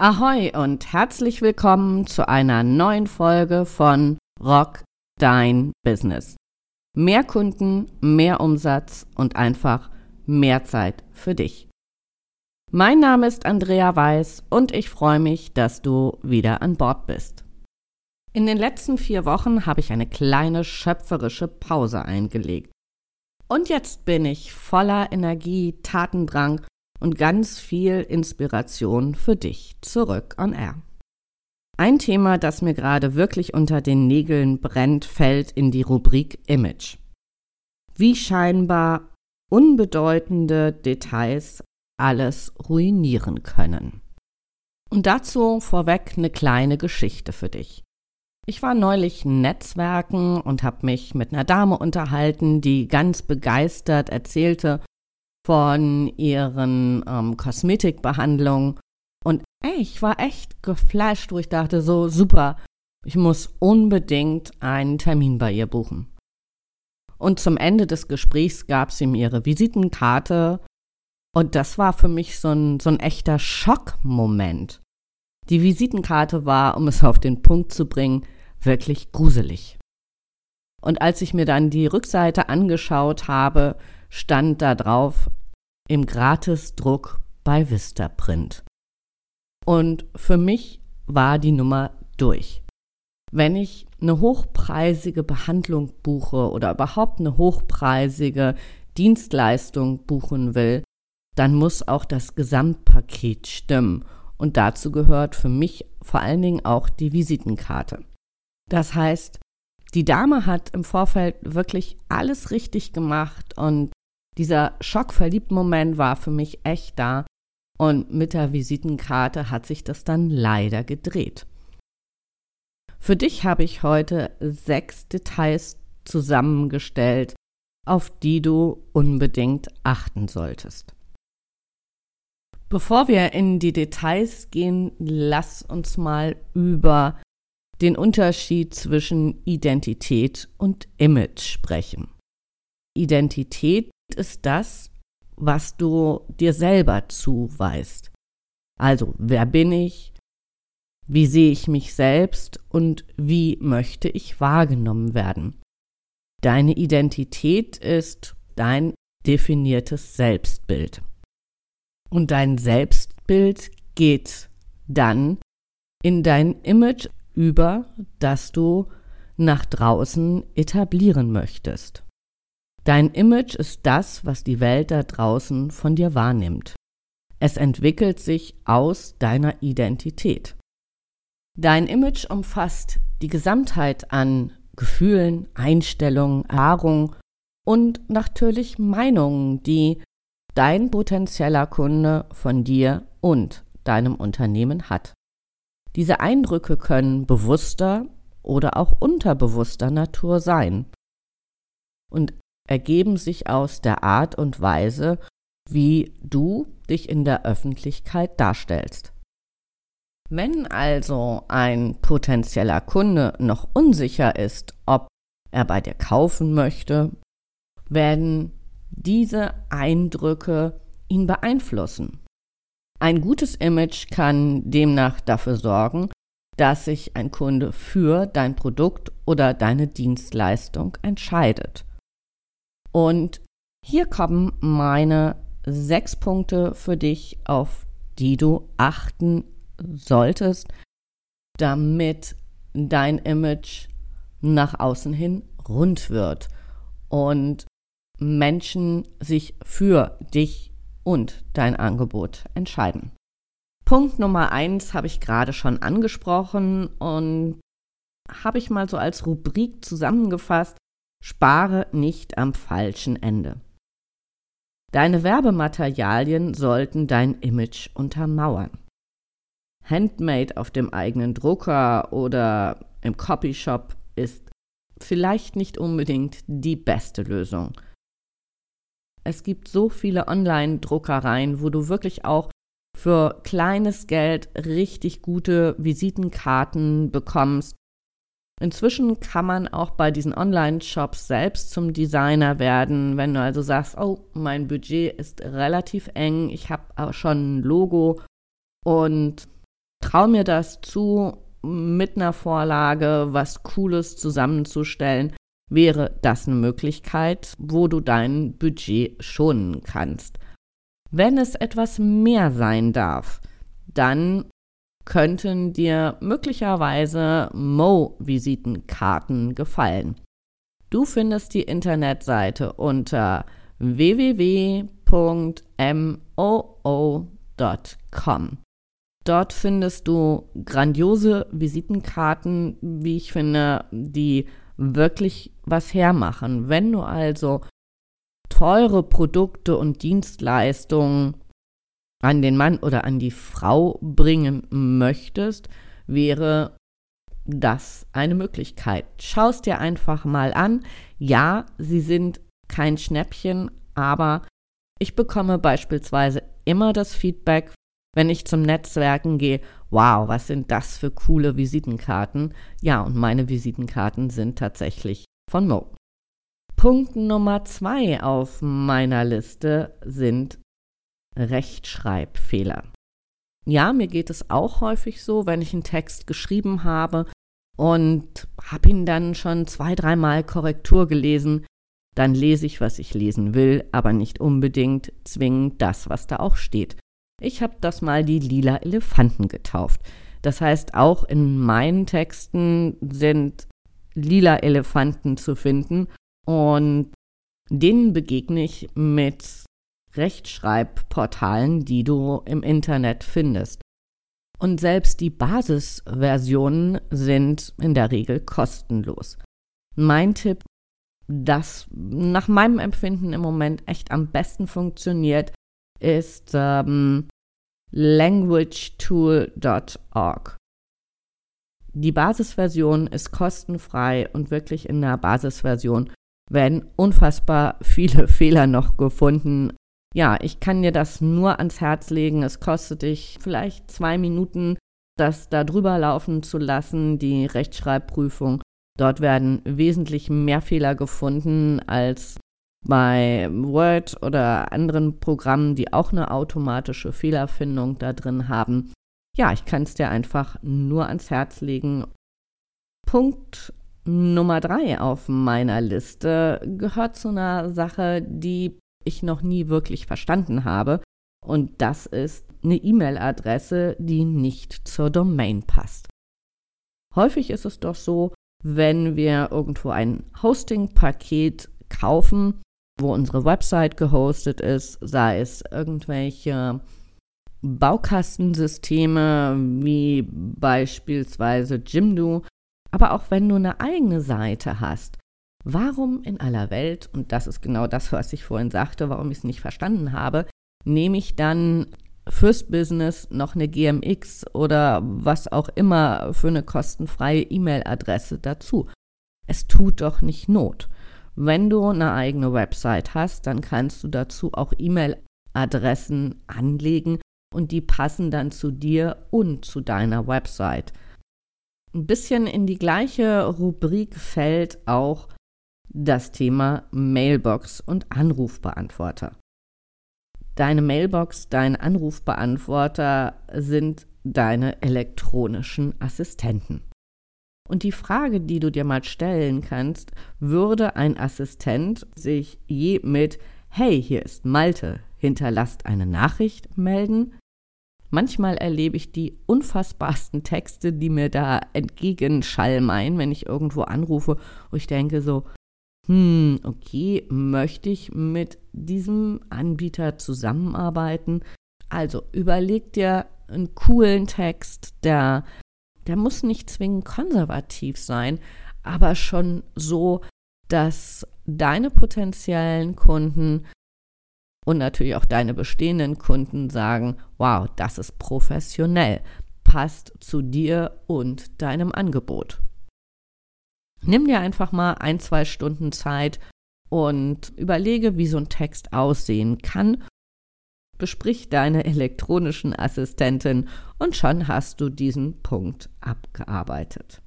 Ahoi und herzlich willkommen zu einer neuen Folge von Rock Dein Business. Mehr Kunden, mehr Umsatz und einfach mehr Zeit für dich. Mein Name ist Andrea Weiß und ich freue mich, dass du wieder an Bord bist. In den letzten vier Wochen habe ich eine kleine schöpferische Pause eingelegt. Und jetzt bin ich voller Energie, Tatendrang und ganz viel Inspiration für dich zurück on Air. Ein Thema, das mir gerade wirklich unter den Nägeln brennt, fällt in die Rubrik Image. Wie scheinbar unbedeutende Details alles ruinieren können. Und dazu vorweg eine kleine Geschichte für dich. Ich war neulich Netzwerken und habe mich mit einer Dame unterhalten, die ganz begeistert erzählte, von ihren ähm, Kosmetikbehandlungen. Und ey, ich war echt geflasht, wo ich dachte, so super, ich muss unbedingt einen Termin bei ihr buchen. Und zum Ende des Gesprächs gab sie mir ihre Visitenkarte. Und das war für mich so ein, so ein echter Schockmoment. Die Visitenkarte war, um es auf den Punkt zu bringen, wirklich gruselig. Und als ich mir dann die Rückseite angeschaut habe, stand da drauf im Gratisdruck bei Vistaprint. Und für mich war die Nummer durch. Wenn ich eine hochpreisige Behandlung buche oder überhaupt eine hochpreisige Dienstleistung buchen will, dann muss auch das Gesamtpaket stimmen. Und dazu gehört für mich vor allen Dingen auch die Visitenkarte. Das heißt, die Dame hat im Vorfeld wirklich alles richtig gemacht und dieser schockverliebten Moment war für mich echt da. Und mit der Visitenkarte hat sich das dann leider gedreht. Für dich habe ich heute sechs Details zusammengestellt, auf die du unbedingt achten solltest. Bevor wir in die Details gehen, lass uns mal über den Unterschied zwischen Identität und Image sprechen. Identität ist das, was du dir selber zuweist. Also, wer bin ich? Wie sehe ich mich selbst und wie möchte ich wahrgenommen werden? Deine Identität ist dein definiertes Selbstbild. Und dein Selbstbild geht dann in dein Image über, das du nach draußen etablieren möchtest. Dein Image ist das, was die Welt da draußen von dir wahrnimmt. Es entwickelt sich aus deiner Identität. Dein Image umfasst die Gesamtheit an Gefühlen, Einstellungen, Erfahrungen und natürlich Meinungen, die dein potenzieller Kunde von dir und deinem Unternehmen hat. Diese Eindrücke können bewusster oder auch unterbewusster Natur sein. Und ergeben sich aus der Art und Weise, wie du dich in der Öffentlichkeit darstellst. Wenn also ein potenzieller Kunde noch unsicher ist, ob er bei dir kaufen möchte, werden diese Eindrücke ihn beeinflussen. Ein gutes Image kann demnach dafür sorgen, dass sich ein Kunde für dein Produkt oder deine Dienstleistung entscheidet. Und hier kommen meine sechs Punkte für dich, auf die du achten solltest, damit dein Image nach außen hin rund wird und Menschen sich für dich und dein Angebot entscheiden. Punkt Nummer eins habe ich gerade schon angesprochen und habe ich mal so als Rubrik zusammengefasst, Spare nicht am falschen Ende. Deine Werbematerialien sollten dein Image untermauern. Handmade auf dem eigenen Drucker oder im Copyshop ist vielleicht nicht unbedingt die beste Lösung. Es gibt so viele Online-Druckereien, wo du wirklich auch für kleines Geld richtig gute Visitenkarten bekommst, Inzwischen kann man auch bei diesen Online-Shops selbst zum Designer werden, wenn du also sagst, oh, mein Budget ist relativ eng, ich habe aber schon ein Logo und trau mir das zu, mit einer Vorlage was Cooles zusammenzustellen, wäre das eine Möglichkeit, wo du dein Budget schonen kannst. Wenn es etwas mehr sein darf, dann könnten dir möglicherweise Mo-Visitenkarten gefallen. Du findest die Internetseite unter www.moo.com. Dort findest du grandiose Visitenkarten, wie ich finde, die wirklich was hermachen. Wenn du also teure Produkte und Dienstleistungen an den Mann oder an die Frau bringen möchtest, wäre das eine Möglichkeit. Schau es dir einfach mal an. Ja, sie sind kein Schnäppchen, aber ich bekomme beispielsweise immer das Feedback, wenn ich zum Netzwerken gehe, wow, was sind das für coole Visitenkarten? Ja, und meine Visitenkarten sind tatsächlich von Mo. Punkt Nummer zwei auf meiner Liste sind Rechtschreibfehler. Ja, mir geht es auch häufig so, wenn ich einen Text geschrieben habe und habe ihn dann schon zwei, dreimal Korrektur gelesen, dann lese ich, was ich lesen will, aber nicht unbedingt zwingend das, was da auch steht. Ich habe das mal die lila Elefanten getauft. Das heißt, auch in meinen Texten sind lila Elefanten zu finden und denen begegne ich mit Rechtschreibportalen, die du im Internet findest. Und selbst die Basisversionen sind in der Regel kostenlos. Mein Tipp, das nach meinem Empfinden im Moment echt am besten funktioniert, ist ähm, languagetool.org. Die Basisversion ist kostenfrei und wirklich in der Basisversion werden unfassbar viele Fehler noch gefunden ja, ich kann dir das nur ans Herz legen. Es kostet dich vielleicht zwei Minuten, das da drüber laufen zu lassen, die Rechtschreibprüfung. Dort werden wesentlich mehr Fehler gefunden als bei Word oder anderen Programmen, die auch eine automatische Fehlerfindung da drin haben. Ja, ich kann es dir einfach nur ans Herz legen. Punkt Nummer drei auf meiner Liste gehört zu einer Sache, die ich noch nie wirklich verstanden habe. Und das ist eine E-Mail-Adresse, die nicht zur Domain passt. Häufig ist es doch so, wenn wir irgendwo ein Hosting-Paket kaufen, wo unsere Website gehostet ist, sei es irgendwelche Baukastensysteme wie beispielsweise Jimdo, aber auch wenn du eine eigene Seite hast, Warum in aller Welt, und das ist genau das, was ich vorhin sagte, warum ich es nicht verstanden habe, nehme ich dann fürs Business noch eine GMX oder was auch immer für eine kostenfreie E-Mail-Adresse dazu? Es tut doch nicht Not. Wenn du eine eigene Website hast, dann kannst du dazu auch E-Mail-Adressen anlegen und die passen dann zu dir und zu deiner Website. Ein bisschen in die gleiche Rubrik fällt auch das Thema Mailbox und Anrufbeantworter. Deine Mailbox, dein Anrufbeantworter sind deine elektronischen Assistenten. Und die Frage, die du dir mal stellen kannst, würde ein Assistent sich je mit Hey, hier ist Malte, hinterlasst eine Nachricht melden? Manchmal erlebe ich die unfassbarsten Texte, die mir da entgegenschallen, wenn ich irgendwo anrufe, wo ich denke so, hm, okay, möchte ich mit diesem Anbieter zusammenarbeiten? Also überleg dir einen coolen Text, der, der muss nicht zwingend konservativ sein, aber schon so, dass deine potenziellen Kunden und natürlich auch deine bestehenden Kunden sagen, wow, das ist professionell, passt zu dir und deinem Angebot. Nimm dir einfach mal ein, zwei Stunden Zeit und überlege, wie so ein Text aussehen kann. Besprich deine elektronischen Assistentin und schon hast du diesen Punkt abgearbeitet.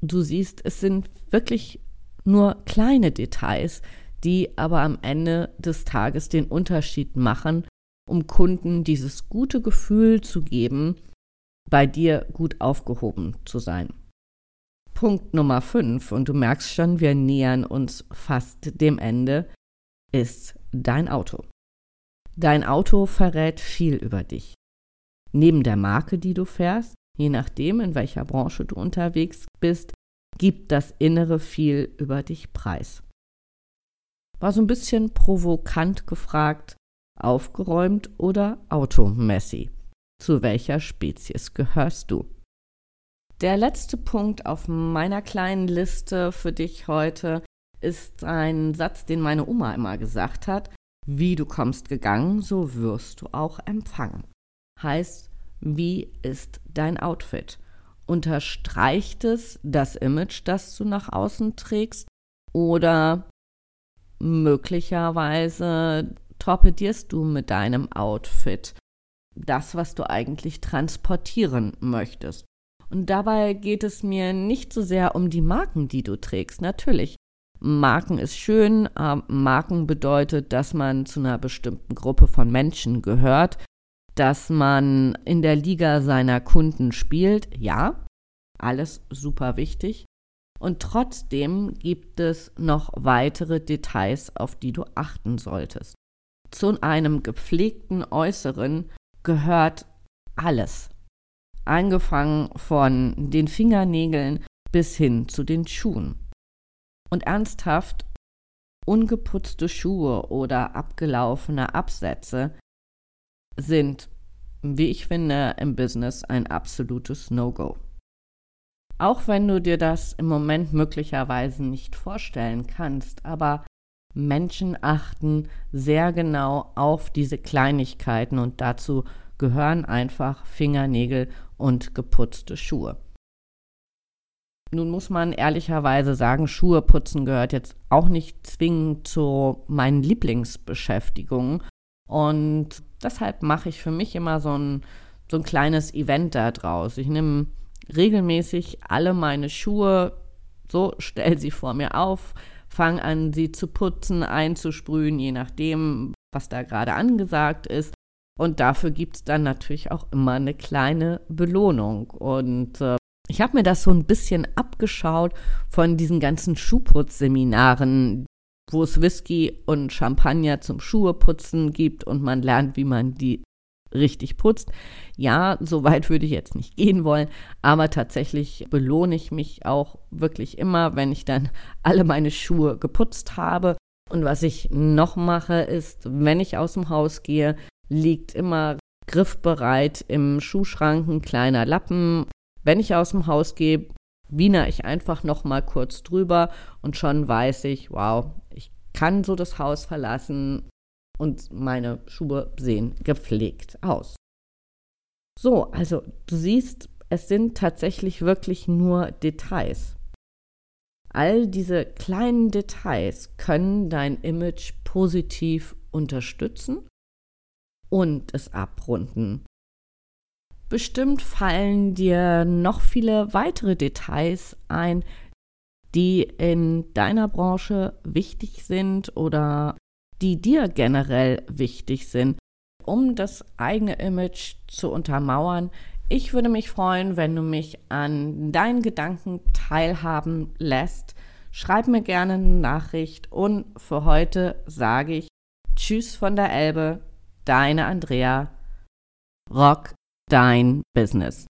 Du siehst, es sind wirklich nur kleine Details, die aber am Ende des Tages den Unterschied machen, um Kunden dieses gute Gefühl zu geben, bei dir gut aufgehoben zu sein. Punkt Nummer 5, und du merkst schon, wir nähern uns fast dem Ende, ist dein Auto. Dein Auto verrät viel über dich. Neben der Marke, die du fährst, je nachdem, in welcher Branche du unterwegs bist, gibt das Innere viel über dich preis. War so ein bisschen provokant gefragt, aufgeräumt oder automessy? Zu welcher Spezies gehörst du? Der letzte Punkt auf meiner kleinen Liste für dich heute ist ein Satz, den meine Oma immer gesagt hat. Wie du kommst gegangen, so wirst du auch empfangen. Heißt, wie ist dein Outfit? Unterstreicht es das Image, das du nach außen trägst? Oder möglicherweise torpedierst du mit deinem Outfit das, was du eigentlich transportieren möchtest? Und dabei geht es mir nicht so sehr um die Marken, die du trägst. Natürlich, Marken ist schön. Äh, Marken bedeutet, dass man zu einer bestimmten Gruppe von Menschen gehört, dass man in der Liga seiner Kunden spielt. Ja, alles super wichtig. Und trotzdem gibt es noch weitere Details, auf die du achten solltest. Zu einem gepflegten Äußeren gehört alles angefangen von den Fingernägeln bis hin zu den Schuhen. Und ernsthaft, ungeputzte Schuhe oder abgelaufene Absätze sind, wie ich finde, im Business ein absolutes No-Go. Auch wenn du dir das im Moment möglicherweise nicht vorstellen kannst, aber Menschen achten sehr genau auf diese Kleinigkeiten und dazu gehören einfach Fingernägel und geputzte Schuhe. Nun muss man ehrlicherweise sagen, Schuhe putzen gehört jetzt auch nicht zwingend zu meinen Lieblingsbeschäftigungen. Und deshalb mache ich für mich immer so ein, so ein kleines Event da draus. Ich nehme regelmäßig alle meine Schuhe, so stelle sie vor mir auf, fange an, sie zu putzen, einzusprühen, je nachdem, was da gerade angesagt ist. Und dafür gibt es dann natürlich auch immer eine kleine Belohnung. Und äh, ich habe mir das so ein bisschen abgeschaut von diesen ganzen Schuhputzseminaren, wo es Whisky und Champagner zum Schuheputzen gibt und man lernt, wie man die richtig putzt. Ja, so weit würde ich jetzt nicht gehen wollen, aber tatsächlich belohne ich mich auch wirklich immer, wenn ich dann alle meine Schuhe geputzt habe. Und was ich noch mache, ist, wenn ich aus dem Haus gehe, liegt immer griffbereit im Schuhschrank ein kleiner Lappen. Wenn ich aus dem Haus gehe, wiener ich einfach noch mal kurz drüber und schon weiß ich, wow, ich kann so das Haus verlassen und meine Schuhe sehen gepflegt aus. So, also du siehst, es sind tatsächlich wirklich nur Details. All diese kleinen Details können dein Image positiv unterstützen und es abrunden. Bestimmt fallen dir noch viele weitere Details ein, die in deiner Branche wichtig sind oder die dir generell wichtig sind, um das eigene Image zu untermauern. Ich würde mich freuen, wenn du mich an deinen Gedanken teilhaben lässt. Schreib mir gerne eine Nachricht und für heute sage ich Tschüss von der Elbe, deine Andrea. Rock dein Business.